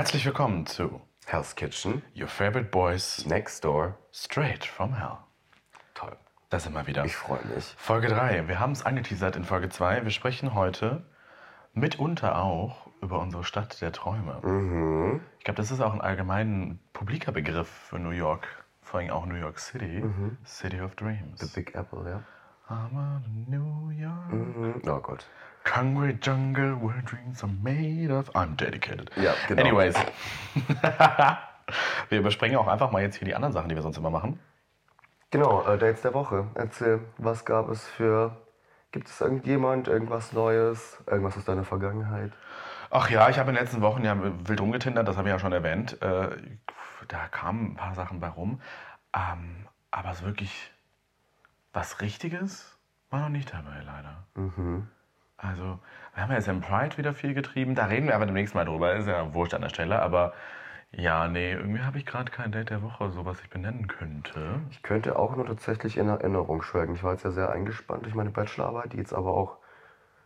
Herzlich willkommen zu Hell's Kitchen, Your Favorite Boys Next Door. Straight from Hell. Toll. Da sind wir wieder. Ich freue mich. Folge 3. Wir haben es angeteasert in Folge 2. Wir sprechen heute mitunter auch über unsere Stadt der Träume. Mhm. Ich glaube, das ist auch ein allgemein publiker Begriff für New York. Vor allem auch New York City. City of Dreams. Big Apple, ja. I'm on New York. Mhm. Oh Gott. Concrete jungle where dreams are made of. I'm dedicated. Ja, genau. Anyways. wir überspringen auch einfach mal jetzt hier die anderen Sachen, die wir sonst immer machen. Genau, äh, Dates der Woche. Erzähl, was gab es für. Gibt es irgendjemand, irgendwas Neues, irgendwas aus deiner Vergangenheit? Ach ja, ich habe in den letzten Wochen ja wild rumgetindert, das habe ich ja schon erwähnt. Äh, da kamen ein paar Sachen bei rum. Ähm, aber so wirklich was Richtiges war noch nicht dabei, leider. Mhm. Also, wir haben ja jetzt im Pride wieder viel getrieben. Da reden wir aber demnächst mal drüber. Ist ja wurscht an der Stelle. Aber ja, nee, irgendwie habe ich gerade kein Date der Woche, so was ich benennen könnte. Ich könnte auch nur tatsächlich in Erinnerung schwelgen. Ich war jetzt ja sehr eingespannt durch meine Bachelorarbeit, die jetzt aber auch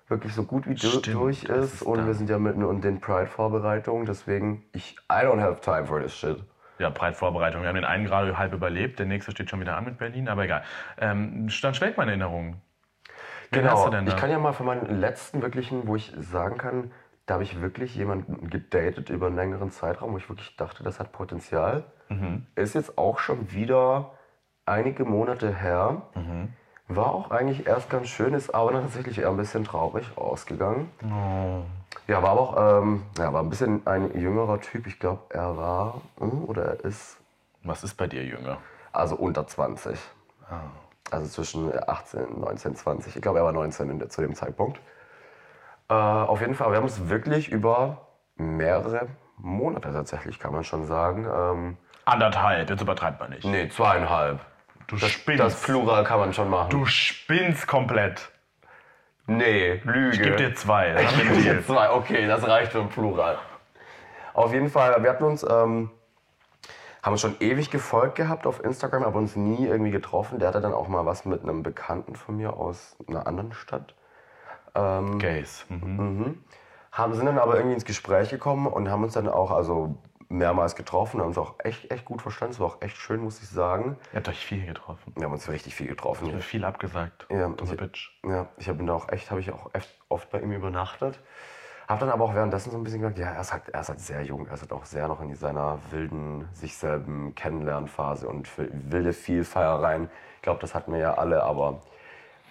wirklich so gut wie Stimmt, durch ist. ist Und wir sind ja mitten in den Pride-Vorbereitungen. Deswegen, ich, I don't have time for this shit. Ja, Pride-Vorbereitung. Wir haben den einen gerade halb überlebt. Der nächste steht schon wieder an mit Berlin. Aber egal. Ähm, dann schwelgt meine Erinnerung. Wen Genau, ich kann ja mal für meinen letzten wirklichen, wo ich sagen kann, da habe ich wirklich jemanden gedatet über einen längeren Zeitraum, wo ich wirklich dachte, das hat Potenzial. Mhm. Ist jetzt auch schon wieder einige Monate her. Mhm. War auch eigentlich erst ganz schön, ist aber tatsächlich eher ein bisschen traurig ausgegangen. Oh. Ja, war aber auch ähm, ja, war ein bisschen ein jüngerer Typ. Ich glaube, er war hm, oder er ist Was ist bei dir, Jünger? also unter 20. Ah. Also zwischen 18, 19, 20. Ich glaube, er war 19 in der, zu dem Zeitpunkt. Äh, auf jeden Fall, wir haben uns wirklich über mehrere Monate tatsächlich, kann man schon sagen. Ähm, Anderthalb, jetzt übertreibt man nicht. nee, zweieinhalb. Du Das, spinnst. das Plural kann man schon machen. du spinnst komplett. Nee, Lüge. Ich gebe dir zwei. Ich gebe dir zwei, okay, das reicht für ein Plural. Auf jeden Fall, wir hatten uns, ähm, haben uns schon ewig gefolgt gehabt auf Instagram, aber uns nie irgendwie getroffen. Der hatte dann auch mal was mit einem Bekannten von mir aus einer anderen Stadt. Gays. Mhm. Haben, sind dann aber irgendwie ins Gespräch gekommen und haben uns dann auch also mehrmals getroffen, haben uns auch echt, echt gut verstanden. Es war auch echt schön, muss ich sagen. Ihr habt euch viel getroffen. Wir haben uns richtig viel getroffen. Ihr habt viel abgesagt. Ja, ich- Bitch. Ja, ich habe da auch echt, habe ich auch echt oft bei ihm übernachtet. Habe dann aber auch währenddessen so ein bisschen gedacht, ja, er ist halt, er ist halt sehr jung, er ist halt auch sehr noch in seiner wilden, sich selben Kennenlernphase und für wilde Vielfeiereien. Ich glaube, das hatten wir ja alle, aber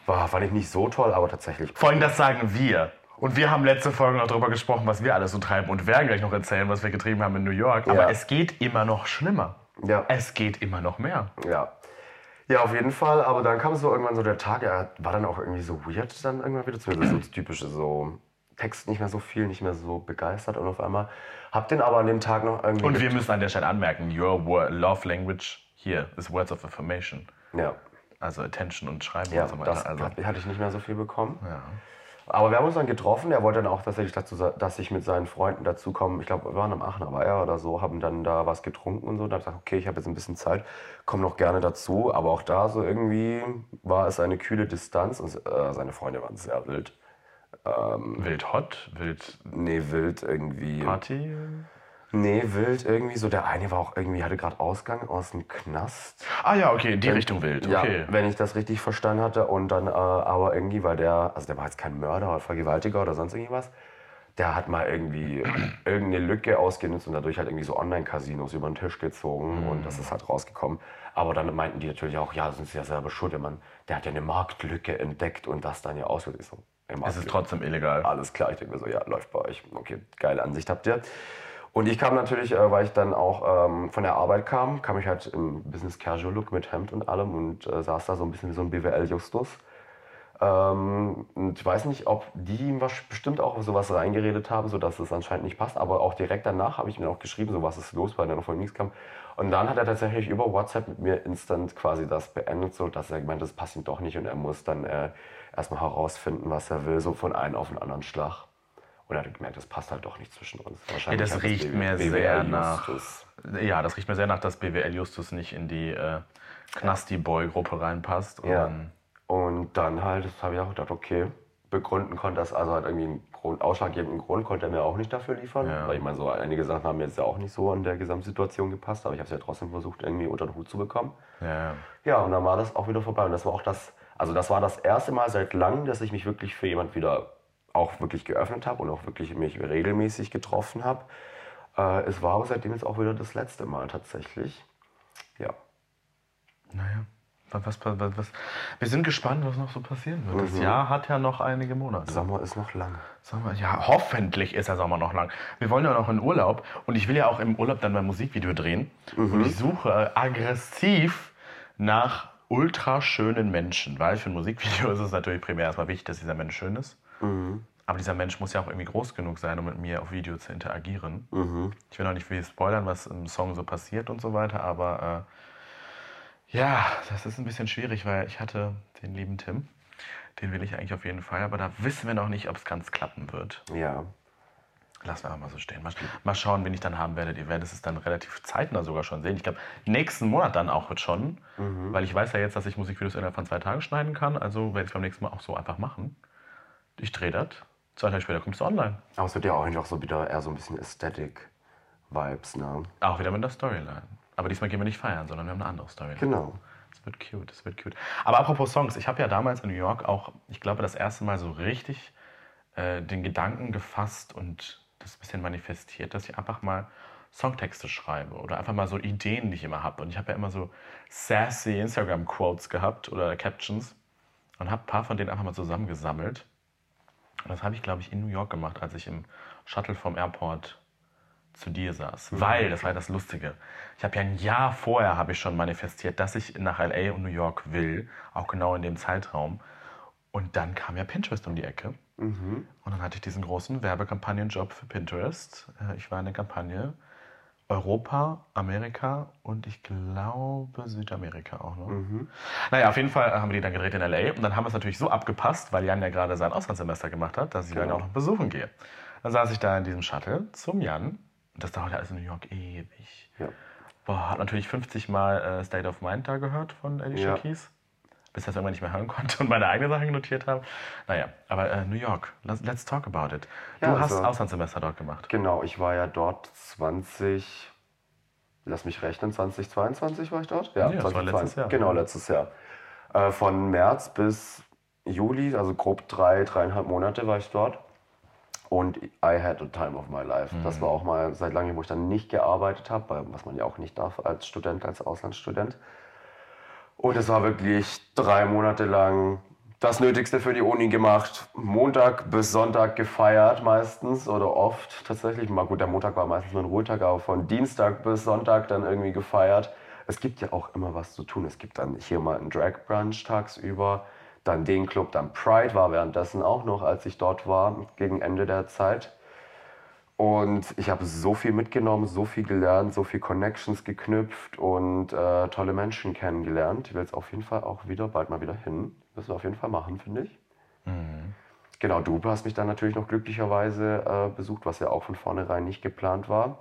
war, fand ich nicht so toll, aber tatsächlich. Vor allem, das sagen wir. Und wir haben letzte Folge noch darüber gesprochen, was wir alles so treiben und werden gleich noch erzählen, was wir getrieben haben in New York. Aber Ja. es geht immer noch schlimmer. Ja. Es geht immer noch mehr. Ja. Ja, auf jeden Fall. Aber dann kam so irgendwann so der Tag, er war dann auch irgendwie so weird dann irgendwann wieder. Zumindest so das typische so Text nicht mehr so viel, nicht mehr so begeistert. Und auf einmal hab den aber an dem Tag noch irgendwie. Und wir müssen an der Stelle anmerken, your love language here is words of affirmation. ja. Also Attention und Schreiben Ja, und so weiter. das also, hat- hatte ich nicht mehr so viel bekommen. ja. Aber wir haben uns dann getroffen. Er wollte dann auch tatsächlich dazu, dass ich mit seinen Freunden dazukomme. Ich glaube, wir waren am Aachener Weiher oder so, haben dann da was getrunken und so. Dann habe ich gesagt, okay, ich habe jetzt ein bisschen Zeit, komm noch gerne dazu. Aber auch da so irgendwie war es eine kühle Distanz und äh, seine Freunde waren sehr wild. Wild hot, wild Nee, wild irgendwie. Party. Nee, wild irgendwie so. Der eine war auch irgendwie, hatte gerade Ausgang aus dem Knast. Ah ja, okay, in die Richtung wild. Ja, Okay. wenn ich das richtig verstanden hatte. Und dann äh, aber irgendwie, weil der, also der war jetzt kein Mörder oder Vergewaltiger oder sonst irgendwas. Der hat mal irgendwie irgendeine Lücke ausgenutzt und dadurch halt irgendwie so Online-Casinos über den Tisch gezogen und das ist halt rausgekommen. Aber dann meinten die natürlich auch, ja, sind sie ja selber schuld, der Mann, der hat ja eine Marktlücke entdeckt und das dann ja auslöst. Ich so, Es ist trotzdem illegal. Alles klar, ich denke mir so, ja, läuft bei euch. Okay, geile Ansicht habt ihr. Und ich kam natürlich, äh, weil ich dann auch ähm, von der Arbeit kam, kam ich halt im Business Casual Look mit Hemd und allem und äh, saß da so ein bisschen wie so ein BWL-Justus. Ähm, und ich weiß nicht, ob die ihm was, bestimmt auch sowas reingeredet haben, sodass es anscheinend nicht passt. Aber auch direkt danach habe ich mir auch geschrieben, so was ist los, weil er noch von nichts kam. Und dann hat er tatsächlich über WhatsApp mit mir instant quasi das beendet, so dass er gemeint, das passt ihm doch nicht und er muss dann äh, erstmal herausfinden, was er will, so von einem auf den anderen Schlag. Und er hat gemerkt, das passt halt doch nicht zwischen uns. Ja, Wahrscheinlich das hat riecht BW mir BWL sehr nach. Justus. Ja, das riecht mir sehr nach, dass BWL Justus nicht in die äh, Knasti-Boy-Gruppe reinpasst. Und Ja. dann, Und dann halt, das habe ich auch gedacht, okay, begründen konnte, dass also halt irgendwie einen Grund, ausschlaggebenden Grund konnte er mir auch nicht dafür liefern. Ja. Weil ich meine, so einige Sachen haben jetzt ja auch nicht so in der Gesamtsituation gepasst, aber ich habe es ja trotzdem versucht, irgendwie unter den Hut zu bekommen. Ja, ja. Ja, und dann war das auch wieder vorbei. Und das war auch das, also das war das erste Mal seit langem, dass ich mich wirklich für jemand wieder auch wirklich geöffnet habe und auch wirklich mich regelmäßig getroffen habe. Äh, es war aber seitdem jetzt auch wieder das letzte Mal tatsächlich. Ja. Naja. Was, was, was, wir sind gespannt, was noch so passieren wird. Das Jahr hat ja noch einige Monate. Sommer ist noch lang. Sommer, ja, hoffentlich ist der Sommer noch lang. Wir wollen ja noch in Urlaub und ich will ja auch im Urlaub dann mein Musikvideo drehen. Und ich suche aggressiv nach ultra schönen Menschen, weil für ein Musikvideo ist es natürlich primär erstmal wichtig, dass dieser Mensch schön ist. Aber dieser Mensch muss ja auch irgendwie groß genug sein, um mit mir auf Video zu interagieren. Ich will noch nicht viel spoilern, was im Song so passiert und so weiter, aber äh, ja, das ist ein bisschen schwierig, weil ich hatte den lieben Tim. Den will ich eigentlich auf jeden Fall, aber da wissen wir noch nicht, ob es ganz klappen wird. Ja. Lassen wir einfach mal so stehen. Mal, mal schauen, wen ich dann haben werde. Ihr werdet es dann relativ zeitnah sogar schon sehen. Ich glaube, nächsten Monat dann auch wird schon. Weil ich weiß ja jetzt, dass ich Musikvideos innerhalb von zwei Tagen schneiden kann. Also werde ich es beim nächsten Mal auch so einfach machen. Ich drehe das. Zwei Tage später kommt es online. Aber es wird ja auch eigentlich auch so wieder eher so ein bisschen Aesthetic-Vibes, ne? Auch wieder mit der Storyline. Aber diesmal gehen wir nicht feiern, sondern wir haben eine andere Storyline. Genau. Es wird cute, es wird cute. Aber apropos Songs, ich habe ja damals in New York auch, ich glaube, das erste Mal so richtig äh, den Gedanken gefasst und das ein bisschen manifestiert, dass ich einfach mal Songtexte schreibe oder einfach mal so Ideen, die ich immer habe. Und ich habe ja immer so sassy Instagram-Quotes gehabt oder Captions und habe ein paar von denen einfach mal zusammengesammelt. Und das habe ich, glaube ich, in New York gemacht, als ich im Shuttle vom Airport zu dir saß. Weil, das war ja das Lustige. Ich habe ja ein Jahr vorher habe ich schon manifestiert, dass ich nach LA und New York will, auch genau in dem Zeitraum. Und dann kam ja Pinterest um die Ecke. Und dann hatte ich diesen großen Werbekampagnenjob für Pinterest. Äh, Ich war in der Kampagne Europa, Amerika und ich glaube Südamerika auch noch. Naja, auf jeden Fall haben wir die dann gedreht in LA und dann haben wir es natürlich so abgepasst, weil Jan ja gerade sein Auslandssemester gemacht hat, dass ich dann Genau. auch noch besuchen gehe. Dann saß ich da in diesem Shuttle zum Jan und das dauert ja alles in New York ewig. Ja. Boah, hat natürlich 50 Mal äh, State of Mind da gehört von Alicia Ja. Keys. Bis ich das irgendwann nicht mehr hören konnte und meine eigenen Sachen notiert habe. Naja, aber äh, New York, let's, talk about it. Du Ja, hast also- Auslandssemester dort gemacht. Genau, ich war ja dort 20, lass mich rechnen, 2022 war ich dort? Ja, das war letztes Jahr. Genau, letztes Jahr. Äh, von März bis Juli, also grob drei, dreieinhalb Monate war ich dort. Und I had a time of my life. Das war auch mal seit langem, wo ich dann nicht gearbeitet habe, was man ja auch nicht darf als Student, als Auslandsstudent. Und es war wirklich drei Monate lang das Nötigste für die Uni gemacht. Montag bis Sonntag gefeiert meistens oder oft tatsächlich. Mal gut, der Montag war meistens nur ein Ruhetag, aber von Dienstag bis Sonntag dann irgendwie gefeiert. Es gibt ja auch immer was zu tun. Es gibt dann hier mal einen Drag Brunch tagsüber, dann den Club, dann Pride war währenddessen auch noch, als ich dort war, gegen Ende der Zeit. Und ich habe so viel mitgenommen, so viel gelernt, so viel Connections geknüpft und äh, tolle Menschen kennengelernt. Ich will jetzt auf jeden Fall auch wieder, bald mal wieder hin. Müssen wir auf jeden Fall machen, finde ich. Genau, du hast mich dann natürlich noch glücklicherweise äh, besucht, was ja auch von vornherein nicht geplant war.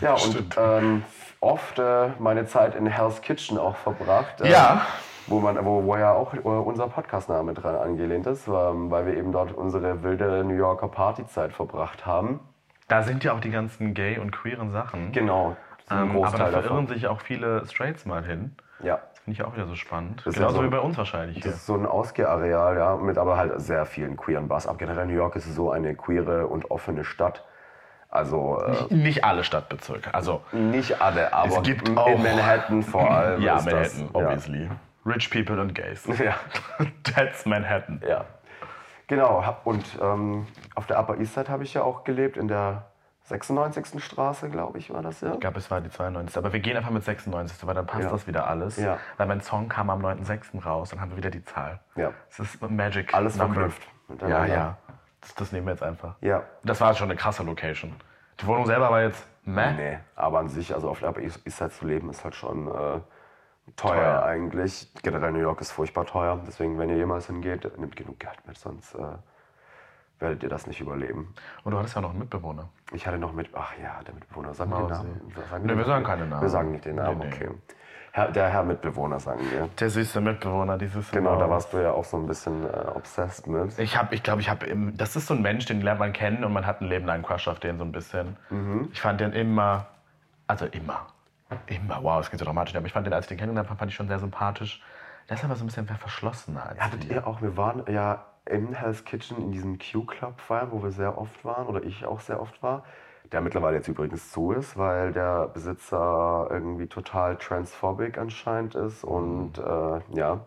Ja, und ähm, oft äh, meine Zeit in Hell's Kitchen auch verbracht. äh, Ja. Wo, man, wo, wo ja auch äh, unser Podcastname dran angelehnt ist, ähm, weil wir eben dort unsere wilde New Yorker Partyzeit verbracht haben. Da sind ja auch die ganzen gay und queeren Sachen. Genau, Ähm, aber da verirren davon. sich auch viele Straights mal hin. Ja, finde ich auch wieder so spannend. Das ist Genauso ja so- wie bei uns wahrscheinlich das hier. ist so ein Ausgehareal, ja, mit aber halt sehr vielen queeren Bars. Aber generell New York ist so eine queere und offene Stadt. Also äh, Nicht alle Stadtbezirke. Also, nicht alle, aber Es gibt in auch- Manhattan vor allem. ja, Manhattan, das, obviously. Rich people und gays. Ja. ja. That's Manhattan. Ja, genau. Und ähm, auf der Upper East Side habe ich ja auch gelebt, in der 96. Straße, glaube ich, war das ja. Ich glaube, es war die 92. Aber wir gehen einfach mit 96, weil dann passt Ja. das wieder alles. Ja. Weil mein Song kam am 9.6. raus, dann haben wir wieder die Zahl. Ja. Es ist Magic. Alles verknüpft Ja, ja. Das, das nehmen wir jetzt einfach. Ja. Das war schon eine krasse Location. Die Wohnung selber war jetzt meh. Nee, aber an sich, also auf der Upper East Side zu leben, ist halt schon äh, teuer, Teuer. eigentlich. Generell New York ist furchtbar teuer. Deswegen, wenn ihr jemals hingeht, nehmt genug Geld mit, sonst äh, werdet ihr das nicht überleben. Und du hattest ja noch einen Mitbewohner. Ich hatte noch mit, ach ja, der Mitbewohner, sagen wir den. Namen. Sagen Nee, wir sagen keine Namen. Wir sagen nicht den Namen, Nee, nee. okay. Herr, der Herr Mitbewohner, sagen wir. Der süße Mitbewohner, dieses Genau, da warst du ja auch so ein bisschen äh, obsessed mit. Ich habe, ich glaube, ich habe, das ist so ein Mensch, den lernt man kennen und man hat ein Leben lang einen Crush auf den so ein bisschen. Ich fand den immer, also immer, immer, wow, es geht so dramatisch, aber ich fand den, als ich den kennengelernt habe, fand ich schon sehr sympathisch. Der ist aber so ein bisschen verschlossener als Hattet ihr auch, wir waren ja im Hell's Kitchen in diesem Q-Club feiern, wo wir sehr oft waren, oder ich auch sehr oft war, der mittlerweile jetzt übrigens zu ist, weil der Besitzer irgendwie total transphobic anscheinend ist und äh, ja,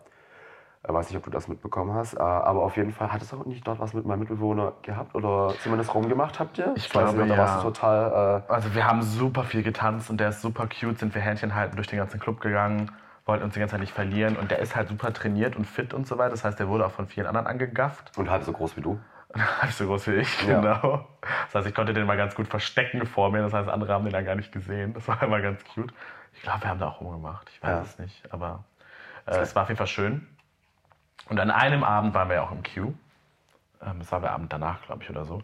ich weiß nicht, ob du das mitbekommen hast, äh, aber auf jeden Fall, hattest du auch nicht dort was mit meinem Mitbewohner gehabt oder zumindest rumgemacht habt ihr? Ich weiß glaube, nicht, da warst ja. du total, äh, Also wir haben super viel getanzt und der ist super cute, sind wir Händchen halten durch den ganzen Club gegangen, wollten uns die ganze Zeit nicht verlieren und der ist halt super trainiert und fit und so weiter. Das heißt, der wurde auch von vielen anderen angegafft. und halb so groß wie du. Halb so groß wie ich, Ja. genau. Das heißt, ich konnte den mal ganz gut verstecken vor mir. Das heißt, andere haben den dann gar nicht gesehen. Das war immer ganz cute. Ich glaube, wir haben da auch rumgemacht. Ich weiß Ja. es nicht. Aber äh, es war auf jeden Fall schön. Und an einem Abend waren wir ja auch im Q. Ähm, das war der Abend danach, glaube ich, oder so.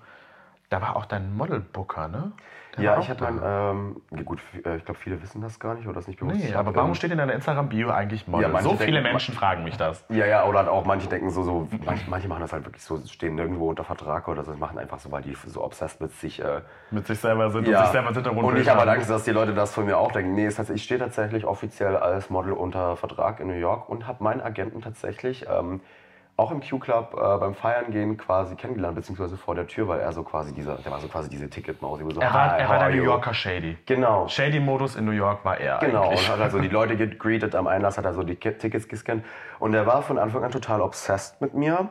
Da war auch dein Model-Booker, ne? Der Ja, ich hatte da. mein, ähm, gut, äh, ich glaube, viele wissen das gar nicht oder das nicht bewusst. Nee, aber warum ähm, steht in deiner Instagram-Bio eigentlich Model? Ja, so viele denken- Menschen fragen mich das. Ja, ja, oder auch manche denken so, so manche, manche machen das halt wirklich so, stehen nirgendwo unter Vertrag oder so, das machen einfach so, weil die so obsessed mit sich. Äh, Mit sich selber sind ja. und sich selber Hintergrund und ich habe halt. Angst, dass die Leute das von mir auch denken. Nee, es heißt, ich stehe tatsächlich offiziell als Model unter Vertrag in New York und habe meinen Agenten tatsächlich ähm, auch im Q-Club äh, beim Feiern gehen quasi kennengelernt, beziehungsweise vor der Tür, weil er so quasi dieser, der war so quasi diese Ticketmaus. die So, Er war, "Hi, er war der New you?" Yorker Shady. Genau. Shady-Modus in New York war er Genau, eigentlich. und hat also die Leute gegreetet am Einlass, hat also die Ki- Tickets gescannt. Und er war von Anfang an total obsessed mit mir.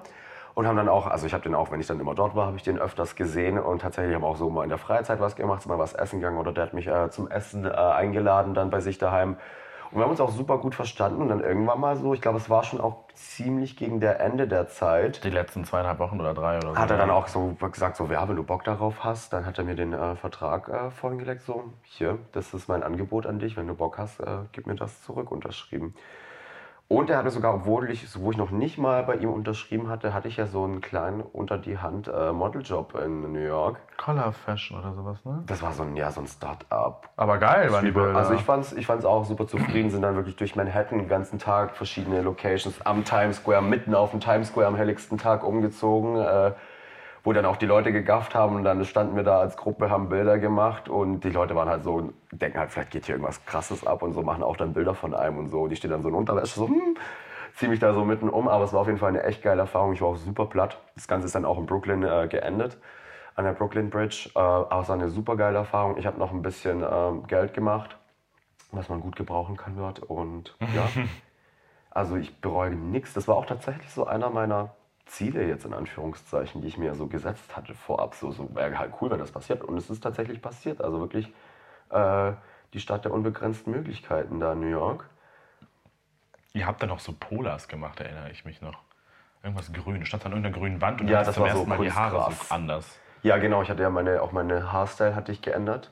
Und haben dann auch, also ich habe den auch, wenn ich dann immer dort war, habe ich den öfters gesehen. Und tatsächlich haben auch so mal in der Freizeit was gemacht, mal was essen gegangen oder der hat mich äh, zum Essen äh, eingeladen dann bei sich daheim. Und wir haben uns auch super gut verstanden. Und dann irgendwann mal so, ich glaube, es war schon auch ziemlich gegen der Ende der Zeit, Die letzten zweieinhalb Wochen oder drei oder so. hat er dann auch so gesagt, so, ja, wenn du Bock darauf hast, dann hat er mir den äh, Vertrag äh, vorgelegt, so, hier, das ist mein Angebot an dich, wenn du Bock hast, äh, gib mir das zurück, unterschrieben. Und er hatte sogar, obwohl ich, wo ich noch nicht mal bei ihm unterschrieben hatte, hatte ich ja so einen kleinen unter die Hand äh, Modeljob in New York. Color Fashion oder sowas, ne? Das war so ein, ja, so ein Start-up. Aber geil waren die Bilder. Also ich fand's, ich fand's auch super zufrieden, sind dann wirklich durch Manhattan den ganzen Tag verschiedene Locations am Times Square, mitten auf dem Times Square am helligsten Tag umgezogen, äh, wo dann auch die Leute gegafft haben und dann standen wir da als Gruppe, haben Bilder gemacht und die Leute waren halt so, denken halt, vielleicht geht hier irgendwas krasses ab und so, machen auch dann Bilder von einem und so. Und die stehen dann so in Unterwäsche, so, hm, zieh mich da so mitten um, aber es war auf jeden Fall eine echt geile Erfahrung. Ich war auch super platt. Das Ganze ist dann auch in Brooklyn äh, geendet, an der Brooklyn Bridge. Äh, aber es war eine super geile Erfahrung. Ich habe noch ein bisschen ähm, Geld gemacht, was man gut gebrauchen kann dort. Und ja, also ich bereue nichts. Das war auch tatsächlich so einer meiner Ziele jetzt in Anführungszeichen, die ich mir so gesetzt hatte vorab. So, so wäre halt cool, wenn das passiert. Und es ist tatsächlich passiert. Also wirklich äh, die Stadt der unbegrenzten Möglichkeiten da in New York. Ihr habt dann auch so Polars gemacht, erinnere ich mich noch. Irgendwas grün. Du standst an irgendeiner grünen Wand und Ja, das war ersten so Mal die Haare so anders. Ja, genau. Ich hatte ja meine, auch meine Haarstyle hatte ich geändert,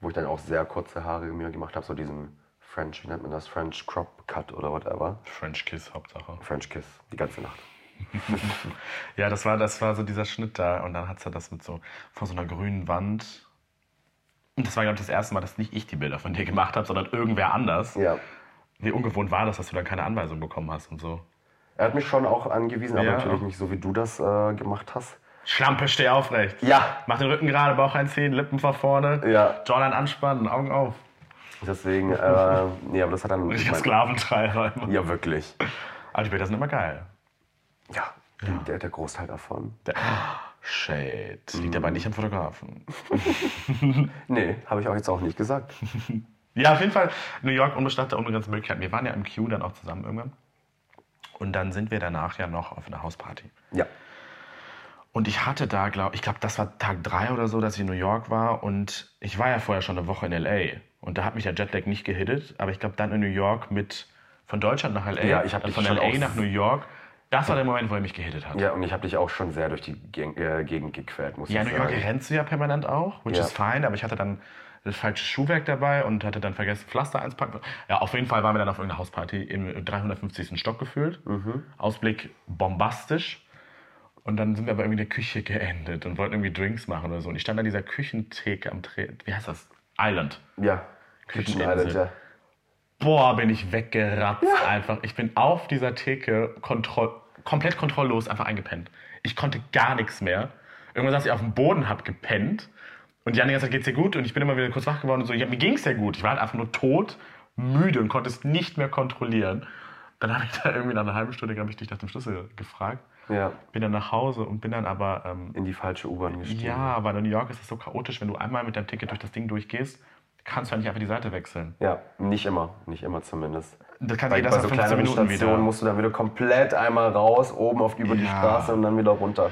wo ich dann auch sehr kurze Haare mir gemacht habe, so diesen French, wie nennt man das, French Crop Cut oder whatever. French Kiss, Hauptsache. French Kiss, die ganze Nacht. Ja, das war, das war so dieser Schnitt da. Und dann hat sie das mit so vor so einer grünen Wand. Und das war, glaube ich, das erste Mal, dass nicht ich die Bilder von dir gemacht habe, sondern irgendwer anders. Ja. Wie ungewohnt war das, dass du dann keine Anweisung bekommen hast und so. Er hat mich schon auch angewiesen, aber Ja. natürlich nicht so, wie du das äh, gemacht hast. Schlampe, steh aufrecht. Ja. Mach den Rücken gerade, Bauch einziehen, Lippen vor vorne. Ja. Jawline anspannen, Augen auf. Deswegen, äh, nee, aber das hat dann. Richtiger Sklaventreiber. Ja, wirklich. Aber die Bilder sind immer geil. Ja, Der, der Großteil davon. Der, Shade. Liegt aber nicht am Fotografen. Nee, habe ich auch jetzt auch nicht gesagt. Ja, auf jeden Fall New York unbestattet, unbegrenzte Möglichkeiten. Wir waren ja im Q dann auch zusammen irgendwann. Und dann sind wir danach ja noch auf einer Hausparty. Ja. Und ich hatte da, glaube ich, glaube, das war Tag drei oder so, dass ich in New York war. Und ich war ja vorher schon eine Woche in L.A. Und da hat mich der Jetlag nicht gehittet. Aber ich glaube, dann in New York mit von Deutschland nach L.A. Ja, ich hab dann dich von L.A. nach New York. Das war der Moment, wo er mich gehittet hat. Ja, und ich habe dich auch schon sehr durch die Geg äh, Gegend gequält, muss Ja, ich New York sagen. rennst du ja permanent auch, which Ja. is fine, aber ich hatte dann das falsche Schuhwerk dabei und hatte dann vergessen, Pflaster einzupacken. Ja, auf jeden Fall waren wir dann auf irgendeiner Hausparty im 350. Stock gefühlt. Mhm. Ausblick bombastisch. Und dann sind wir aber irgendwie in der Küche geendet und wollten irgendwie Drinks machen oder so. Und ich stand an dieser Küchentheke am Dreh. Wie heißt das? Island. Ja, Kitchen Kücheninsel. Island, ja. boah, bin ich weggeratzt einfach. Ich bin auf dieser Theke kontroll komplett kontrolllos einfach eingepennt. Ich konnte gar nichts mehr. Irgendwann saß ich auf dem Boden, hab gepennt. Und Jan die ganze Zeit geht's dir gut? Und ich bin immer wieder kurz wach geworden und so. Ja, mir ging's sehr gut. Ich war halt einfach nur tot, müde und konnte es nicht mehr kontrollieren. Dann habe ich da irgendwie nach einer halben Stunde, glaube ich, dich nach dem Schlüssel gefragt. Ja, Bin dann nach Hause und bin dann aber aber in die falsche U-Bahn gestiegen. ja, aber in New York ist es so chaotisch, wenn du einmal mit deinem Ticket durch das Ding durchgehst, kannst du ja nicht einfach die Seite wechseln. Ja, nicht immer, nicht immer zumindest. Das kann Bei, jeder bei so 15 kleineren Minuten Stationen wieder. musst du dann wieder komplett einmal raus, oben auf über die Ja. Straße und dann wieder runter.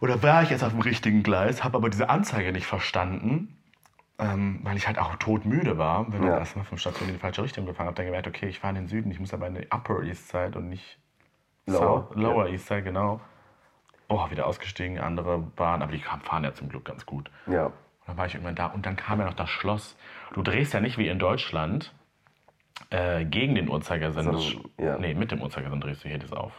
Oder war ich jetzt auf dem richtigen Gleis, habe aber diese Anzeige nicht verstanden, ähm, weil ich halt auch todmüde war. Bin Ja. dann erstmal vom Station in die falsche Richtung gefahren, habe dann gemerkt, okay, ich fahre in den Süden, ich muss aber in die Upper East Side und nicht Lower, South, Lower East Side, genau. Oh, wieder ausgestiegen, andere Bahn, aber die fahren ja zum Glück ganz gut. Ja, Und dann war ich irgendwann da und dann kam ja noch das Schloss. Du drehst ja nicht wie in Deutschland äh, gegen den Uhrzeigersinn. Sch- ja. Nee, mit dem Uhrzeigersinn drehst du hier das auf.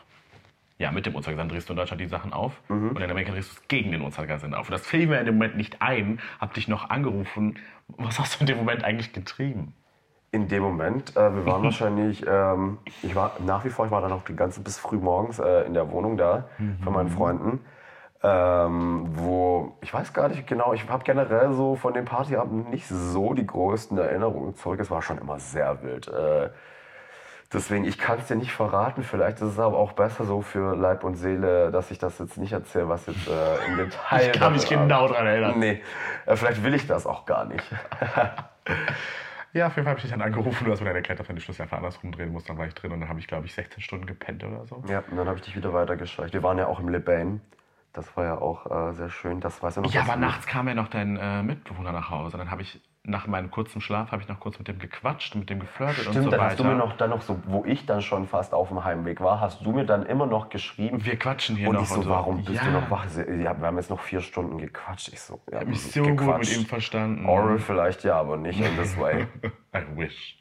Ja, mit dem Uhrzeigersinn drehst du in Deutschland die Sachen auf Mhm. und in Amerika drehst du es gegen den Uhrzeigersinn auf. Und das fiel mir in dem Moment nicht ein, hab dich noch angerufen. Was hast du in dem Moment eigentlich getrieben? in dem Moment, äh, wir waren wahrscheinlich, ähm, ich war nach wie vor, ich war dann noch die ganze bis früh morgens äh, in der Wohnung da von meinen Freunden. Ähm, wo, ich weiß gar nicht genau, ich habe generell so von dem Partyabend nicht so die größten Erinnerungen zurück. Es war schon immer sehr wild. Äh, deswegen, ich kann es dir nicht verraten. Vielleicht ist es aber auch besser so für Leib und Seele, dass ich das jetzt nicht erzähle, was jetzt äh, im Detail. Ich kann mich genau daran erinnern. Nee, äh, vielleicht will ich das auch gar nicht. Ja, auf jeden Fall habe ich dich dann angerufen. Du hast mir dann erklärt, dass man die Schlüssel einfach andersrum drehen muss. Dann war ich drin und dann habe ich, glaube ich, 16 Stunden gepennt oder so. Ja, und dann habe ich dich wieder weitergescheucht. Wir waren ja auch im Lebane. Das war ja auch äh, sehr schön. Das weiß ja noch. Ja, aber nachts kam ja noch dein äh, Mitbewohner nach Hause. Dann habe ich nach meinem kurzen Schlaf habe ich noch kurz mit dem gequatscht, mit dem geflirtet und Stimmt, so dann weiter. hast du mir noch dann noch so, wo ich dann schon fast auf dem Heimweg war, hast du mir dann immer noch geschrieben. wir quatschen hier und noch ich so, warum bist ja. du noch wach? Ja, wir haben jetzt noch vier Stunden gequatscht. Ich so, ja, Ich hab mich so gut mit ihm verstanden. Oral vielleicht ja, aber nicht in this way. I wish.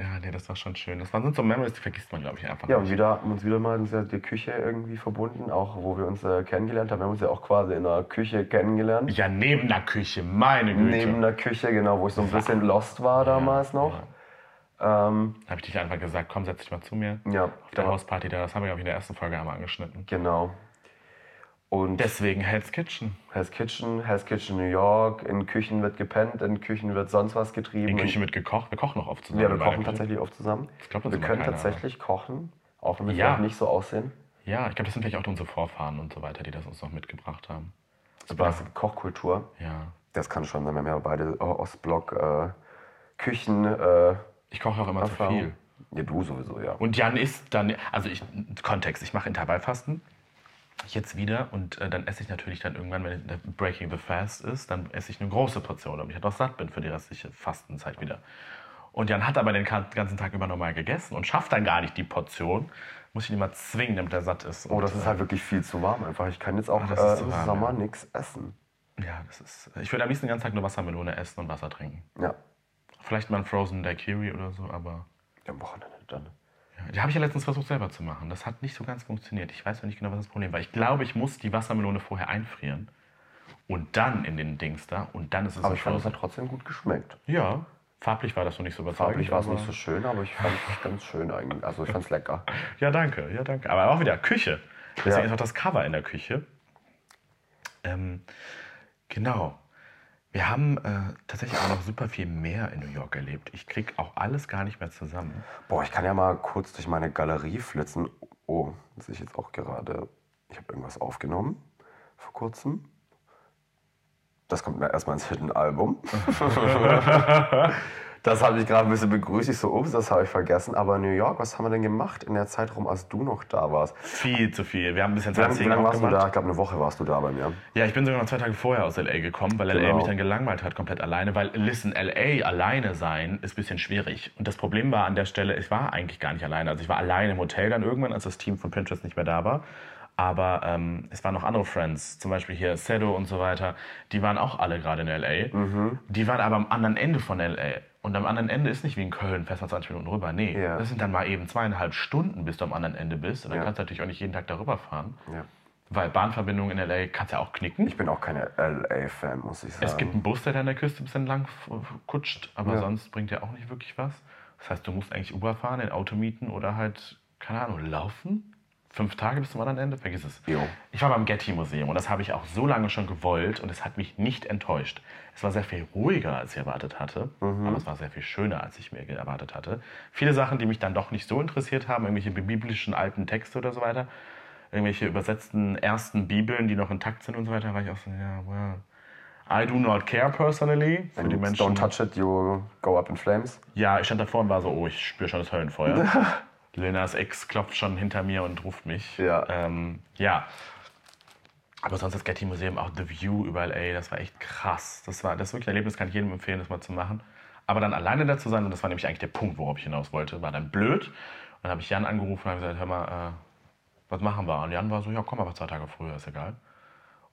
Ja, nee, das war schon schön. Das waren so Memories, die vergisst man, glaube ich, einfach Ja, und wieder haben uns wieder mal in der die Küche irgendwie verbunden, auch wo wir uns äh, kennengelernt haben. Wir haben uns ja auch quasi in der Küche kennengelernt. Ja, neben der Küche, meine Güte. Neben der Küche, genau, wo ich so ein bisschen lost war damals noch. Ähm, Da habe ich dich einfach gesagt, komm, setz dich mal zu mir. ja, Auf der ja, Hausparty da, das haben wir, glaube ich, in der ersten Folge einmal angeschnitten. genau. Und Deswegen Hell's Kitchen. Hell's Kitchen, Hell's Kitchen New York, in Küchen wird gepennt, in Küchen wird sonst was getrieben. In Küche wird gekocht. Wir kochen noch oft zusammen. ja, wir kochen tatsächlich oft zusammen. Ich glaub, das wir ist können keiner, tatsächlich kochen, auch wenn wir Ja. vielleicht nicht so aussehen. Ja, ich glaube, das sind vielleicht auch unsere Vorfahren und so weiter, die das uns noch mitgebracht haben. Das ist Kochkultur, Ja. das kann schon sein. Wir haben ja beide Ostblock äh, Küchen. Äh, Ich koche auch immer zu Erfahrung. viel. Ja, du sowieso, ja. Und Jan isst dann, also ich, Kontext, ich mache Intervallfasten. Jetzt wieder und äh, dann esse ich natürlich dann irgendwann, wenn der Breaking the Fast ist, dann esse ich eine große Portion, damit ich halt auch satt bin für die restliche Fastenzeit wieder. Und Jan hat aber den ganzen Tag über normal gegessen und schafft dann gar nicht die Portion. Muss ich ihn immer zwingen, damit er satt ist. Oh, Und, das ist halt wirklich viel zu warm einfach. Ich kann jetzt auch Ah, das äh, im warm, Sommer ja. nichts essen. äh, Ja, das ist. Ich würde am liebsten den ganzen Tag nur Wassermelone essen und Wasser trinken. Ja, Vielleicht mal ein Frozen Daiquiri oder so, aber. am Wochenende dann. Die habe ich ja letztens versucht selber zu machen. Das hat nicht so ganz funktioniert. Ich weiß noch nicht genau, was das Problem war. Ich glaube, ich muss die Wassermelone vorher einfrieren und dann in den Dings da und dann ist es Aber ich fand, es hat trotzdem gut geschmeckt. Ja, farblich war das so nicht so überzeugend. Farblich war es nicht so schön, aber ich fand es ganz schön eigentlich. Also ich fand es lecker. Ja, danke, ja, danke. Aber auch wieder Küche. Deswegen Ja. ist auch das Cover in der Küche. Ähm, genau. Wir haben äh, tatsächlich auch noch super viel mehr in New York erlebt. Ich krieg auch alles gar nicht mehr zusammen. Boah, ich kann ja mal kurz durch meine Galerie flitzen. Oh, das sehe ich jetzt auch gerade. Ich habe irgendwas aufgenommen vor kurzem. Das kommt mir erstmal ins Hidden Album. das habe ich gerade ein bisschen begrüßt. Ich so, ups, das habe ich vergessen. Aber New York, was haben wir denn gemacht in der Zeit rum, als du noch da warst? Viel zu viel. Wir haben ein bisschen Wie lange, wie lange warst du gemacht. da? Ich glaube, eine Woche warst du da bei mir. Ja, ich bin sogar noch zwei Tage vorher aus L.A. gekommen, weil L.A. Genau. mich dann gelangweilt hat, komplett alleine. Weil, listen, L.A. alleine sein ist ein bisschen schwierig. Und das Problem war an der Stelle, ich war eigentlich gar nicht alleine. Also ich war alleine im Hotel dann irgendwann, als das Team von Pinterest nicht mehr da war. Aber ähm, es waren noch andere Friends, zum Beispiel hier Sedo und so weiter, die waren auch alle gerade in L.A. Mhm. Die waren aber am anderen Ende von L.A. Und am anderen Ende ist nicht wie in Köln, fährst mal 20 Minuten rüber. Nee, Ja. das sind dann mal eben zweieinhalb Stunden, bis du am anderen Ende bist. Und dann Ja. kannst du natürlich auch nicht jeden Tag darüber fahren. Ja. Weil Bahnverbindungen in L.A. kannst ja auch knicken. Ich bin auch kein LA-Fan, muss ich sagen. Es gibt einen Bus, der da an der Küste ein bisschen lang kutscht, aber sonst bringt der auch nicht wirklich was. Das heißt, du musst eigentlich Uber fahren, ein Auto mieten oder halt, keine Ahnung, laufen. Fünf Tage bis zum anderen Ende, vergiss es. Jo. Ich war beim Getty Museum und das habe ich auch so lange schon gewollt und es hat mich nicht enttäuscht. Es war sehr viel ruhiger, als ich erwartet hatte, aber es war sehr viel schöner, als ich mir erwartet hatte. Viele Sachen, die mich dann doch nicht so interessiert haben, irgendwelche biblischen alten Texte oder so weiter, irgendwelche übersetzten ersten Bibeln, die noch intakt sind und so weiter, war ich auch so, ja, well, I do not care personally. Für die And Menschen. Don't touch it, you go up in flames. Ja, ich stand davor und war so, oh, ich spüre schon das Höllenfeuer. Lenas Ex klopft schon hinter mir und ruft mich. Ja. Ähm, ja. Aber sonst das Getty Museum, auch The View über LA, das war echt krass. Das war das ist wirklich ein Erlebnis, kann ich jedem empfehlen, das mal zu machen. Aber dann alleine da zu sein, und das war nämlich eigentlich der Punkt, worauf ich hinaus wollte, war dann blöd. Und dann habe ich Jan angerufen und habe gesagt, hör mal, äh, was machen wir? Und Jan war so, ja, komm aber zwei Tage früher, ist egal.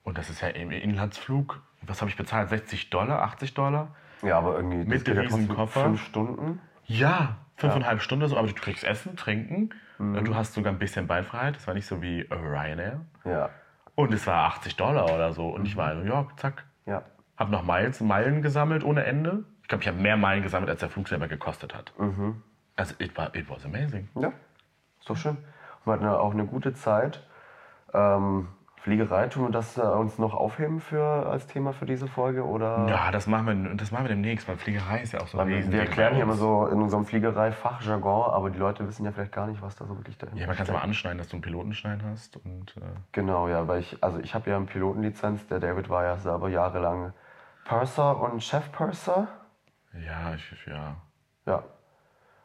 Und das ist ja im Inlandsflug, was habe ich bezahlt? 60 Dollar, 80 Dollar? Ja, aber irgendwie. Mit ja dem riesen trotzdem Koffer. Fünf Stunden. Ja, fünfeinhalb Stunden so, aber du kriegst Essen, Trinken. Mhm. Du hast sogar ein bisschen Beinfreiheit. Das war nicht so wie Ryanair. Ja. Und es war 80 Dollar oder so. Und ich war in New York, zack. Ja. Hab noch Miles, Meilen gesammelt ohne Ende. Ich glaube, ich habe mehr Meilen gesammelt, als der Flug selber gekostet hat. Mhm. Also, it, war, it was amazing. Ja. Doch schön. Wir hatten ja auch eine gute Zeit. Ähm, Fliegerei, tun wir das äh, uns noch aufheben für, als Thema für diese Folge? Oder? Ja, das machen wir, das machen wir demnächst, weil Fliegerei ist ja auch so ein Weil wir, wir erklären hier immer so in unserem Fliegerei-Fachjargon, aber die Leute wissen ja vielleicht gar nicht, was da so wirklich dahinter Ja, man kann es mal anschneiden, dass du einen Pilotenschein hast. Und, äh, Genau, ja, weil ich, also ich habe ja eine Pilotenlizenz, der David war ja selber jahrelang Purser und Chef-Purser. ja, ich, ja. Ja,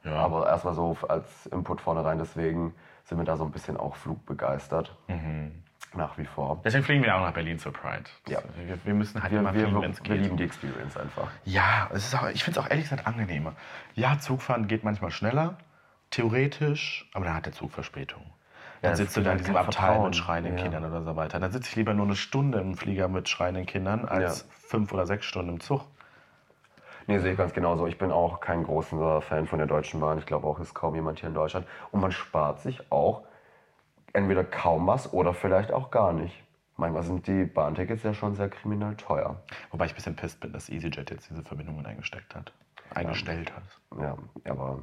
ja. aber erstmal so als Input vorne rein, deswegen sind wir da so ein bisschen auch flugbegeistert. Mhm. Nach wie vor. Deswegen fliegen wir auch nach Berlin zur Pride. Ja. Wir, wir müssen halt Wir, immer wir, fliegen, wir, wenn es wir geht. lieben die Experience einfach. Ja, es ist auch, ich finde es auch ehrlich gesagt angenehmer. Ja, Zugfahren geht manchmal schneller, theoretisch, aber dann hat der Zug Verspätung. Dann sitzt du da in halt diesem kein Abteil Vertrauen. mit schreienden Ja. Kindern oder so weiter. Dann sitze ich lieber nur eine Stunde im Flieger mit schreienden Kindern als Ja. fünf oder sechs Stunden im Zug. Nee, sehe ich ganz genauso. Ich bin auch kein großer Fan von der Deutschen Bahn. Ich glaube auch, ist kaum jemand hier in Deutschland. Und man spart sich auch entweder kaum was oder vielleicht auch gar nicht. Manchmal sind die Bahntickets ja schon sehr kriminell teuer. Wobei ich ein bisschen pisst bin, dass EasyJet jetzt diese Verbindungen eingesteckt hat. Eingestellt hat. Ja, aber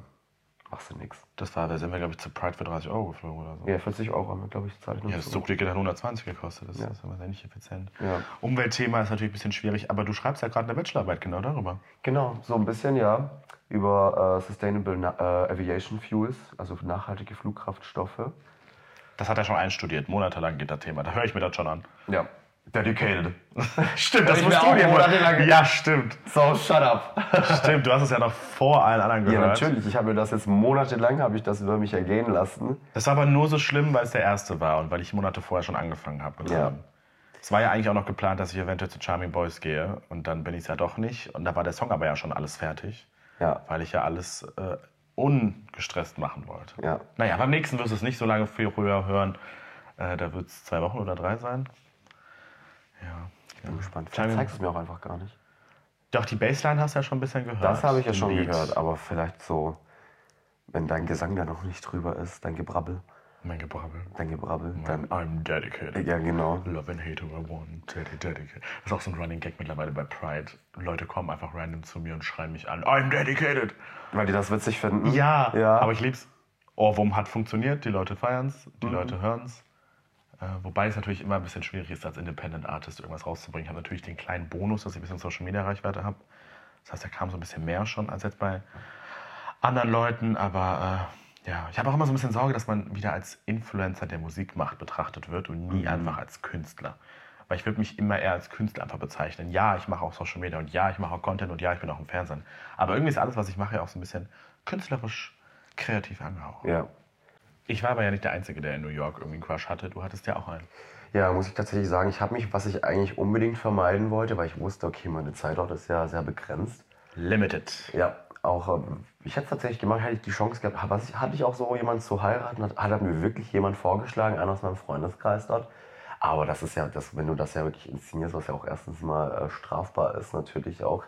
machst du nichts. Das war, da sind wir, glaube ich, zu Pride für 30 Euro geflogen oder so. Ja, 40 Euro haben wir, glaube ich, zahle ich noch. Ja, das. Zugticket hat 120 gekostet. Das Ja. ist aber sehr nicht effizient. Ja. Umweltthema ist natürlich ein bisschen schwierig, aber du schreibst ja gerade eine Bachelorarbeit genau darüber. Genau, so ein bisschen, ja. Über äh, Sustainable Na äh, Aviation Fuels, also nachhaltige Flugkraftstoffe. Das hat er schon einstudiert. Monatelang geht das Thema. Da höre ich mir das schon an. Ja. Dedicated. Stimmt, das musst du dir monatelang- Ja, stimmt. So, shut up. Stimmt, du hast es ja noch vor allen anderen Ja, gehört. natürlich. Ich habe mir das jetzt monatelang habe ich das über mich ergehen lassen. Das war aber nur so schlimm, weil es der erste war und weil ich Monate vorher schon angefangen habe. Ja. Es war ja eigentlich auch noch geplant, dass ich eventuell zu Charming Boys gehe und dann bin ich es ja doch nicht. Und da war der Song aber ja schon alles fertig, Ja. weil ich ja alles äh, ungestresst machen wollte. Ja. Naja, beim nächsten wirst du es nicht so lange viel früher hören. Äh, da wird es zwei Wochen oder drei sein. Ja. Bin gespannt. Charming- Vielleicht zeigst du es mir auch einfach gar nicht. Doch, die Bassline hast du ja schon ein bisschen gehört. Das habe ich ja schon Lied. gehört, aber vielleicht so, wenn dein Gesang da noch nicht drüber ist, dein Gebrabbel, Mein Gebrabbel. dein Gebrabbel, dann. I'm dedicated. Ja, genau. Love and hate want, daddy dedicated. Das ist auch so ein Running Gag mittlerweile bei Pride. Leute kommen einfach random zu mir und schreien mich an. I'm dedicated. Weil die das witzig finden. Ja, Ja. aber ich lieb's. Ohrwurm hat funktioniert, die Leute feiern's, die Mhm. Leute hören's. Äh, wobei es natürlich immer ein bisschen schwierig ist, als Independent Artist irgendwas rauszubringen. Ich habe natürlich den kleinen Bonus, dass ich ein bisschen Social Media Reichweite habe. Das heißt, da kam so ein bisschen mehr schon als jetzt bei anderen Leuten. Aber äh, ja, ich habe auch immer so ein bisschen Sorge, dass man wieder als Influencer der Musikmacht betrachtet wird und nie einfach als Künstler. Weil ich würde mich immer eher als Künstler einfach bezeichnen. Ja, ich mache auch Social Media und ja, ich mache auch Content und ja, ich bin auch im Fernsehen. Aber irgendwie ist alles, was ich mache, ja auch so ein bisschen künstlerisch kreativ angehaucht. Ja. Ich war aber ja nicht der Einzige, der in New York irgendwie einen Crush hatte. Du hattest ja auch einen. Ja, muss ich tatsächlich sagen, ich habe mich, was ich eigentlich unbedingt vermeiden wollte, weil ich wusste, okay, meine Zeit dort ist ja sehr begrenzt. Limited. Ja, auch, ähm, ich hätte es tatsächlich gemacht, hätte ich die Chance gehabt. Ich, hatte ich auch so, jemanden zu heiraten? Hat, hat mir wirklich jemand vorgeschlagen, einer aus meinem Freundeskreis dort. Aber das ist ja, das, wenn du das ja wirklich inszenierst, was ja auch erstens mal äh, strafbar ist, natürlich auch.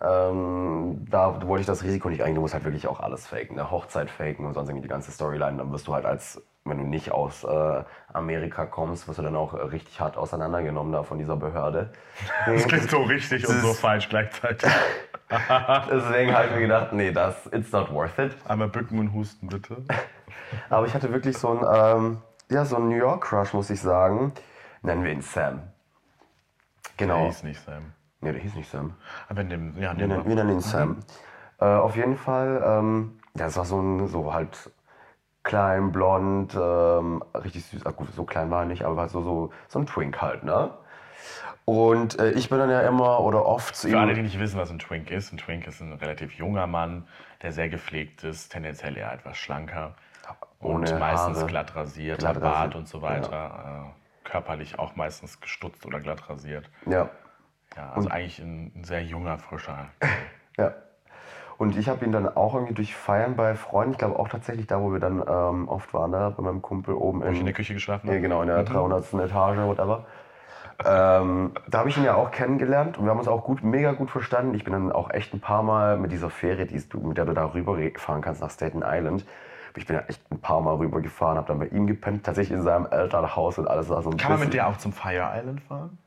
Ähm, da wollte ich das Risiko nicht eingehen. Du musst halt wirklich auch alles faken. Eine Hochzeit faken und sonst irgendwie die ganze Storyline. Dann wirst du halt als, wenn du nicht aus äh, Amerika kommst, wirst du dann auch äh, richtig hart auseinandergenommen da von dieser Behörde. Das klingt so richtig und so falsch gleichzeitig. Deswegen habe ich mir gedacht, nee, das, it's not worth it. Einmal bücken und husten, bitte. Aber ich hatte wirklich so ein, ähm, ja, so ein New York Crush, muss ich sagen. Nennen wir ihn Sam. Genau. Der hieß nicht Sam. Nee, der hieß nicht Sam. Aber in dem, ja, in Wir dem nennen, wir nennen ihn Sam. Äh, auf jeden Fall, ähm, ja, es war so ein, so halt klein, blond, ähm, richtig süß. Ah, gut, so klein war er nicht, aber so, so, so ein Twink halt, ne? Und äh, ich bin dann ja immer oder oft zu Für alle, ihm. die nicht wissen, was ein Twink ist, ein Twink ist ein relativ junger Mann, der sehr gepflegt ist, tendenziell eher etwas schlanker und Ohne meistens Haare. glatt rasiert, Glatt Bart rasiert, und so weiter. Äh, körperlich auch meistens gestutzt oder glatt rasiert. Ja, Ja, also eigentlich ein, ein sehr junger, frischer. ja. Und ich habe ihn dann auch irgendwie durch Feiern bei Freunden, ich glaube auch tatsächlich da, wo wir dann ähm, oft waren, da bei meinem Kumpel oben in in, der Küche geschlafen Ja, genau, in der 300. Etage, whatever. ähm, da habe ich ihn ja auch kennengelernt und wir haben uns auch gut, mega gut verstanden. Ich bin dann auch echt ein paar Mal mit dieser Fähre, die du, mit der du da rüberfahren kannst nach Staten Island. Ich bin ja echt ein paar Mal rübergefahren, habe dann bei ihm gepennt, tatsächlich in seinem Elternhaus und alles. war so ein Kann man mit der auch zum Fire Island fahren?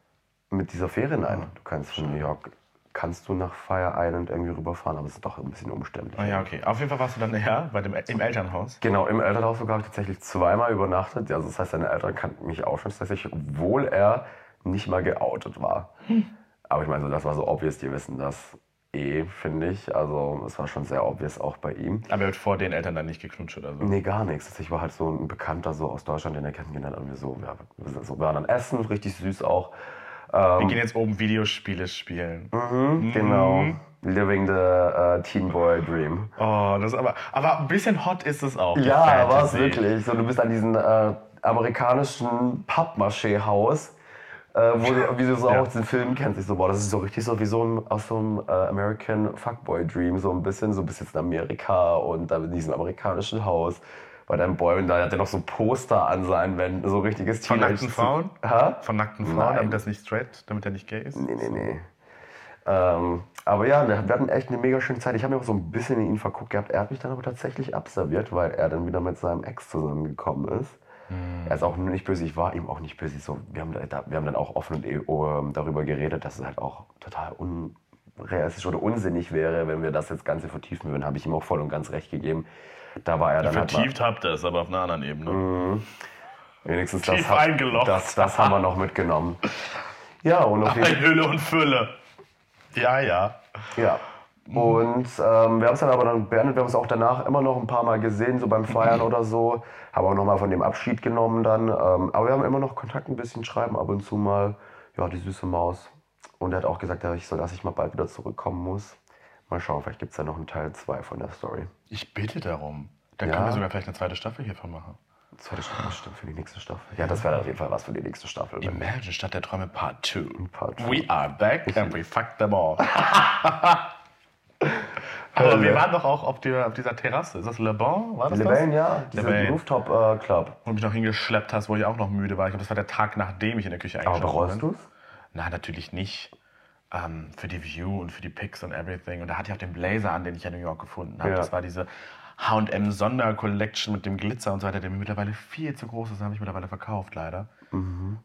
Mit dieser Fähre? Nein. Du kannst von New York, kannst du nach Fire Island irgendwie rüberfahren, aber es ist doch ein bisschen umständlich. Ah ja, okay. Auf jeden Fall warst du dann ja, bei dem, im Elternhaus. Genau, im Elternhaus sogar habe ich tatsächlich zweimal übernachtet. Also das heißt, seine Eltern kannten mich auch schon tatsächlich, obwohl er nicht mal geoutet war. Aber ich meine, so, das war so obvious, die wissen das eh, finde ich. Also es war schon sehr obvious auch bei ihm. Aber er wird vor den Eltern dann nicht geknutscht oder so. Nee, gar nichts. Ich war halt so ein Bekannter so aus Deutschland, den er kennengelernt hat. Und wir so, wir sind so, wir waren dann essen, richtig süß auch. Wir gehen jetzt oben Videospiele spielen. Mhm, Genau. Living the uh, Teen Boy Dream. Oh, das ist aber, aber ein bisschen hot ist es auch. Ja, war es wirklich. So, du bist an diesem äh, amerikanischen Pappmaché-Haus, äh, wo du, wie du so Ja. auch den Film kennst. Ich so, boah, das ist so richtig so wie so ein, aus so einem äh, American Fuckboy Dream, so ein bisschen. So bist jetzt in Amerika und da in diesem amerikanischen Haus bei deinem Boy und da hat er noch so Poster an seinen Wänden, so richtiges Von Teenage- nackten Frauen? Hä? Von nackten Frauen, Nein. damit das nicht straight, damit er nicht gay ist? Nee, nee, nee. Ähm, aber ja, wir hatten echt eine mega schöne Zeit. Ich habe mir auch so ein bisschen in ihn verguckt gehabt. Er hat mich dann aber tatsächlich abserviert, weil er dann wieder mit seinem Ex zusammengekommen ist. Er ist auch nicht böse, ich war ihm auch nicht böse. So, wir, haben da, wir haben dann auch offen und eh, ähm, darüber geredet, dass es halt auch total unrealistisch oder unsinnig wäre, wenn wir das jetzt Ganze vertiefen würden. Habe ich ihm auch voll und ganz recht gegeben. Da war er dann halt Vertieft habt ihr es, aber auf einer anderen Ebene. wenigstens tief das, eingelocht. das, das haben wir noch mitgenommen. Ja, und auf jeden Hülle und Fülle. Ja, ja. Ja. Und ähm, wir haben es dann aber dann beendet. Wir haben es auch danach immer noch ein paar Mal gesehen, so beim Feiern oder so. Haben auch nochmal von dem Abschied genommen dann. Ähm, aber wir haben immer noch Kontakt, ein bisschen schreiben, ab und zu mal. Ja, die süße Maus. Und er hat auch gesagt, ja, ich soll, dass ich mal bald wieder zurückkommen muss. Mal schauen, vielleicht gibt es ja noch einen Teil 2 von der Story. Ich bitte darum. Dann Ja. können wir sogar vielleicht eine zweite Staffel hiervon machen. Zweite Staffel, stimmt, für die nächste Staffel. Ja, das wäre auf jeden Fall was für die nächste Staffel. Imagine Stadt der Träume Part 2. Part two. We are back and we fucked them all. Aber wir waren doch auch auf, der, auf dieser Terrasse. Ist das Le Bon? War das Le das? Bain, ja, dieser. Rooftop äh, Club. Wo du mich noch hingeschleppt hast, wo ich auch noch müde war. Ich glaube, das war der Tag, nachdem ich in der Küche Aber eingeschlafen bereust bin. du es? Nein, natürlich nicht. Ähm, für die View und für die Pics und everything. Und da hatte ich auch den Blazer an, den ich in New York gefunden habe. Ja. Das war diese H&M Sondercollection mit dem Glitzer und so weiter, der mir mittlerweile viel zu groß ist. Habe ich mittlerweile verkauft, leider.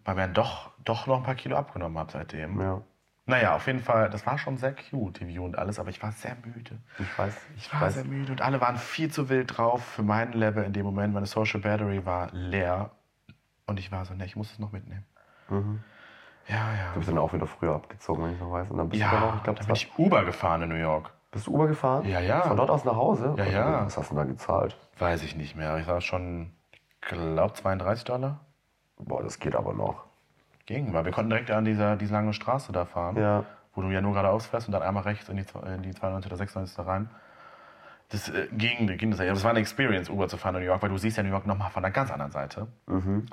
Weil mir dann doch, doch noch ein paar Kilo abgenommen habe seitdem. Mhm. Ja, Naja, auf jeden Fall, das war schon sehr cute, die View und alles, aber ich war sehr müde. ich weiß. Ich war sehr müde und alle waren viel zu wild drauf für mein Level in dem Moment. Meine Social Battery war leer und ich war so, ne, ich muss es noch mitnehmen. Ja, Du ja. bist dann auch wieder früher abgezogen, wenn ich noch weiß. Und dann bist Ja, du dann auch, ich glaube, da bin ich Uber gefahren in New York. Bist du Uber gefahren? Ja, ja. Von dort aus nach Hause? Ja, ja. Was hast du denn da gezahlt? Weiß ich nicht mehr. Ich war schon, glaub 32 Dollar. Boah, das geht aber noch. Ging, weil wir konnten direkt an dieser, diese lange Straße da fahren, Ja. wo du ja nur geradeaus fährst und dann einmal rechts in die, in die 92 oder 96 da rein. Das äh, ging, ging das es war eine Experience, Uber zu fahren in New York, weil du siehst ja New York nochmal von einer ganz anderen Seite,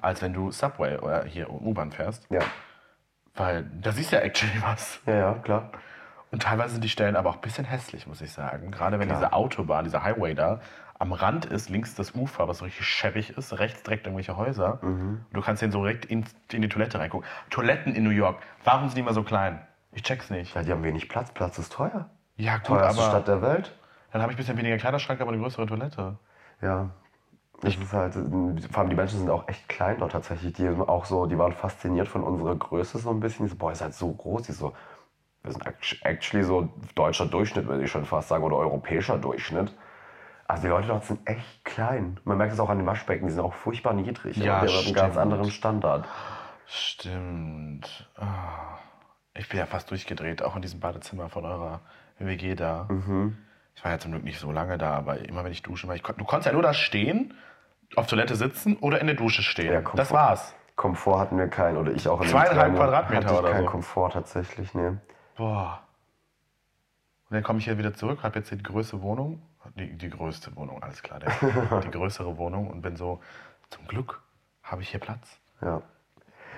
als wenn du Subway oder hier U-Bahn fährst. Ja. Weil da siehst du ja actually was. Ja, ja, klar. Und teilweise sind die Stellen aber auch ein bisschen hässlich, muss ich sagen. Gerade wenn Klar. diese Autobahn, dieser Highway da am Rand ist, links das Ufer, was so richtig schäbig ist, rechts direkt irgendwelche Häuser. Und du kannst den so direkt in, in die Toilette reingucken. Toiletten in New York, warum sind die immer so klein? Ich check's nicht. Ja, die haben wenig Platz. Platz ist teuer. Ja, gut, Teuerste aber Stadt der Welt. dann habe ich ein bisschen weniger Kleiderschrank, aber eine größere Toilette. Ja. Das ist halt, vor allem die Menschen sind auch echt klein dort tatsächlich. Die auch so, die waren fasziniert von unserer Größe so ein bisschen. Die so, boah, ihr seid so groß. Die so, wir sind act- actually so deutscher Durchschnitt, würde ich schon fast sagen, oder europäischer Durchschnitt. Also die Leute dort sind echt klein. Man merkt es auch an den Waschbecken, die sind auch furchtbar niedrig. Ja, die haben einen ganz anderen Standard. Stimmt. Ah. Ich bin ja fast durchgedreht, auch in diesem Badezimmer von eurer WG da. Mhm. Ich war ja zum Glück nicht so lange da, aber immer wenn ich duschen war, ich du konntest ja nur da stehen, auf Toilette sitzen oder in der Dusche stehen. Ja, das war's. Komfort hatten wir keinen, oder ich auch in Zweieinhalb Quadratmeter hatte ich oder keinen so. Komfort tatsächlich, nee. Boah. Und dann komme ich hier wieder zurück, habe jetzt hier die größte Wohnung, die, die größte Wohnung, alles klar, der, die größere Wohnung und bin so, zum Glück habe ich hier Platz. Ja.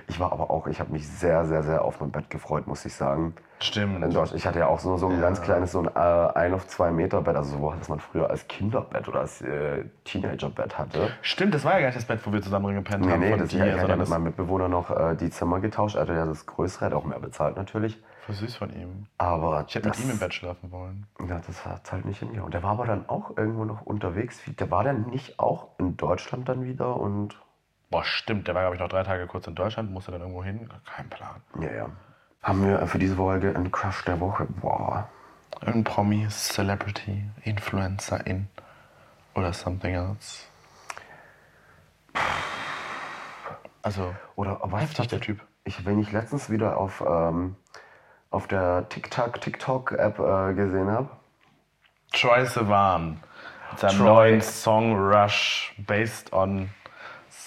Ich war aber auch, ich habe mich sehr, sehr, sehr auf mein Bett gefreut, muss ich sagen. Stimmt. In Deutschland, ich hatte ja auch so, so ein ganz kleines, so ein äh, ein auf zwei Meter Bett, also so, was man früher als Kinderbett oder als äh, Teenagerbett hatte. Stimmt, das war ja gar nicht das Bett, wo wir zusammen gepennt Nee, haben nee, von das, ich dir, hatte ja mit meinem Mitbewohner noch äh, die Zimmer getauscht. Er hatte ja das größere, hat auch mehr bezahlt natürlich. war süß von ihm. Aber Ich hätte mit ihm im Bett schlafen wollen. Ja, das hat halt nicht hingehauen. Der war aber dann auch irgendwo noch unterwegs. Der war dann nicht auch in Deutschland dann wieder und. Boah, stimmt, der war, glaube ich, noch drei Tage kurz in Deutschland, musste dann irgendwo hin. Kein Plan. Ja, ja. Haben wir für diese Folge einen Crush der Woche? Boah. Ein Promi, Celebrity, Influencer in oder something else. Also, Oder was heftig der Typ. Ich, wenn ich letztens wieder auf, ähm, auf der TikTok, TikTok-App äh, gesehen habe. Troy Sivan mit seinem Troy. neuen Song Rush, based on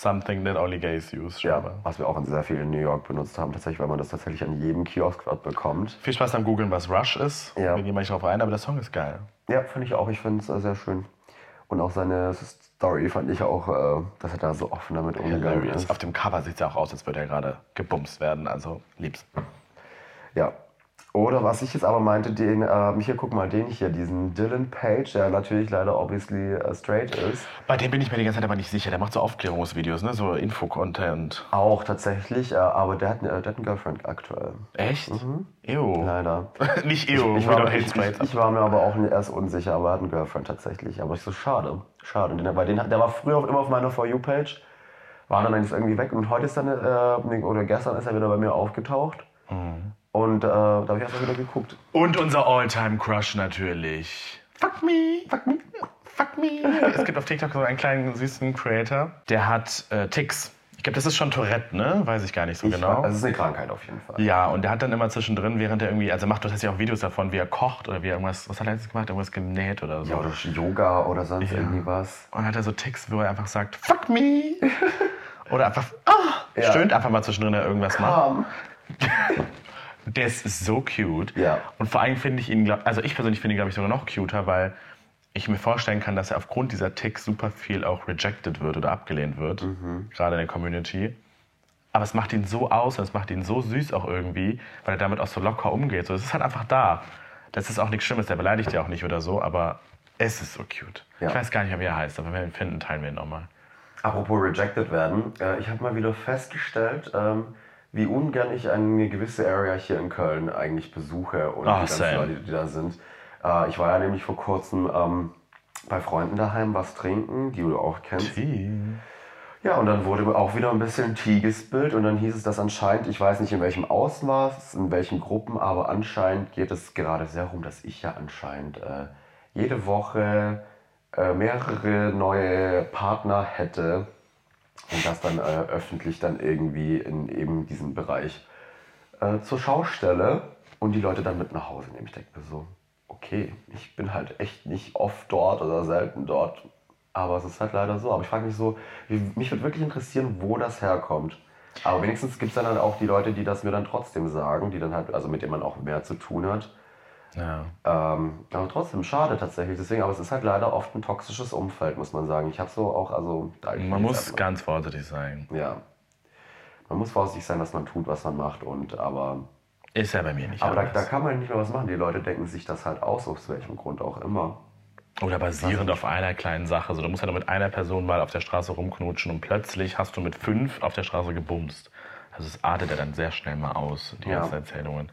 something that only gays use. Ja, scheinbar. was wir auch in sehr viel in New York benutzt haben, tatsächlich, weil man das tatsächlich an jedem Kiosk dort bekommt. Viel Spaß beim Googeln, was Rush ist. Ja. Wir gehen mal nicht drauf ein, aber der Song ist geil. Ja, finde ich auch. Ich finde es äh, sehr schön. Und auch seine Story fand ich auch, äh, dass er da so offen damit umgegangen ist. Auf dem Cover sieht es ja auch aus, als würde er gerade gebumst werden. Also, lieb's. Ja. Oder was ich jetzt aber meinte, den, äh, hier guck mal, den hier, diesen Dylan Page, der natürlich leider obviously äh, straight ist. Bei dem bin ich mir die ganze Zeit aber nicht sicher. Der macht so Aufklärungsvideos, ne? so Info-Content. Auch tatsächlich, äh, aber der hat, eine- der hat einen Girlfriend aktuell. Echt? Ew. Leider. nicht ew, Mhm. Ich we war, ich, ich, ich war mir aber auch erst unsicher, aber er hat einen Girlfriend tatsächlich. Aber ich so, schade. Schade. Und den, weil den, der war früher auch immer auf meiner For You-Page, war dann eigentlich irgendwie weg. Und heute ist dann, äh, oder gestern ist er wieder bei mir aufgetaucht. Mhm. Und äh, da habe ich einfach wieder geguckt. Und unser All-Time-Crush natürlich. Fuck me. Fuck me. Fuck me. es gibt auf TikTok so einen kleinen süßen Creator, der hat äh, Ticks. Ich glaube, das ist schon Tourette, ne? Weiß ich gar nicht so Ich, genau. Das ist eine Krankheit auf jeden Fall. Ja, und der hat dann immer zwischendrin, während er irgendwie, also macht das ja auch Videos davon, wie er kocht oder wie er irgendwas, was hat er jetzt gemacht? Irgendwas genäht oder so. Ja, oder Yoga oder sonst irgendwie was. Und dann hat er so Ticks, wo er einfach sagt, fuck me. oder einfach, ah, Ja. stöhnt einfach mal zwischendrin, wenn er irgendwas macht. Der ist so cute. Ja. Und vor allem finde ich ihn, glaub, also ich persönlich finde ihn, glaube ich, sogar noch cuter, weil ich mir vorstellen kann, dass er aufgrund dieser Ticks super viel auch rejected wird oder abgelehnt wird, Mhm. gerade in der Community. Aber es macht ihn so aus und es macht ihn so süß auch irgendwie, weil er damit auch so locker umgeht. So, es ist halt einfach da. Das ist auch nichts Schlimmes, der beleidigt ja auch nicht oder so, aber es ist so cute. Ja. Ich weiß gar nicht wie er heißt, aber wenn wir ihn finden, teilen wir ihn nochmal. Apropos rejected werden, äh, ich habe mal wieder festgestellt, ähm, wie ungern ich eine gewisse Area hier in Köln eigentlich besuche und Ah, die ganzen same. Leute, die da sind. Äh, ich war ja nämlich vor kurzem ähm, bei Freunden daheim was trinken, die du auch kennst. Ja, und dann wurde auch wieder ein bisschen Tee gespillt und dann hieß es, dass anscheinend, ich weiß nicht in welchem Ausmaß, in welchen Gruppen, aber anscheinend geht es gerade sehr rum, dass ich ja anscheinend äh, jede Woche äh, mehrere neue Partner hätte und das dann äh, öffentlich dann irgendwie in eben diesem Bereich äh, zur Schau stelle und die Leute dann mit nach Hause nehmen. Ich denke mir so, okay, ich bin halt echt nicht oft dort oder selten dort, aber es ist halt leider so. Aber ich frage mich so, mich würde wirklich interessieren, wo das herkommt. Aber wenigstens gibt es dann halt auch die Leute, die das mir dann trotzdem sagen, die dann halt, also mit denen man auch mehr zu tun hat. Ja. Ähm, aber trotzdem, schade tatsächlich. Deswegen, aber es ist halt leider oft ein toxisches Umfeld, muss man sagen. Ich habe so auch, also. Man muss erstmal- ganz vorsichtig sein. Ja. Man muss vorsichtig sein, was man tut, was man macht. Und aber Ist ja bei mir nicht aber da, da kann man nicht mehr was machen. Die Leute denken sich das halt aus, aus welchem Grund auch immer. Oder basierend auf einer kleinen Sache. So, du musst ja nur mit einer Person mal auf der Straße rumknutschen und plötzlich hast du mit fünf auf der Straße gebumst. Also es artet ja dann sehr schnell mal aus, die Ja. ganzen Erzählungen.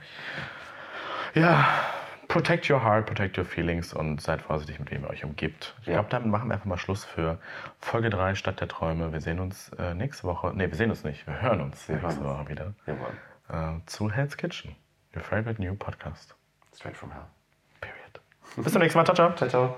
Ja, protect your heart, protect your feelings und seid vorsichtig, mit wem ihr euch umgibt. Ich Ja. glaube, damit machen wir einfach mal Schluss für Folge 3 Stadt der Träume. Wir sehen uns äh, nächste Woche. Ne, wir sehen uns nicht. Wir hören uns Wir nächste hören. Woche wieder Jawohl. äh, zu Hell's Kitchen. Your favorite new podcast. Straight from hell. Period. Bis zum nächsten Mal. Ciao, ciao. Ciao, ciao.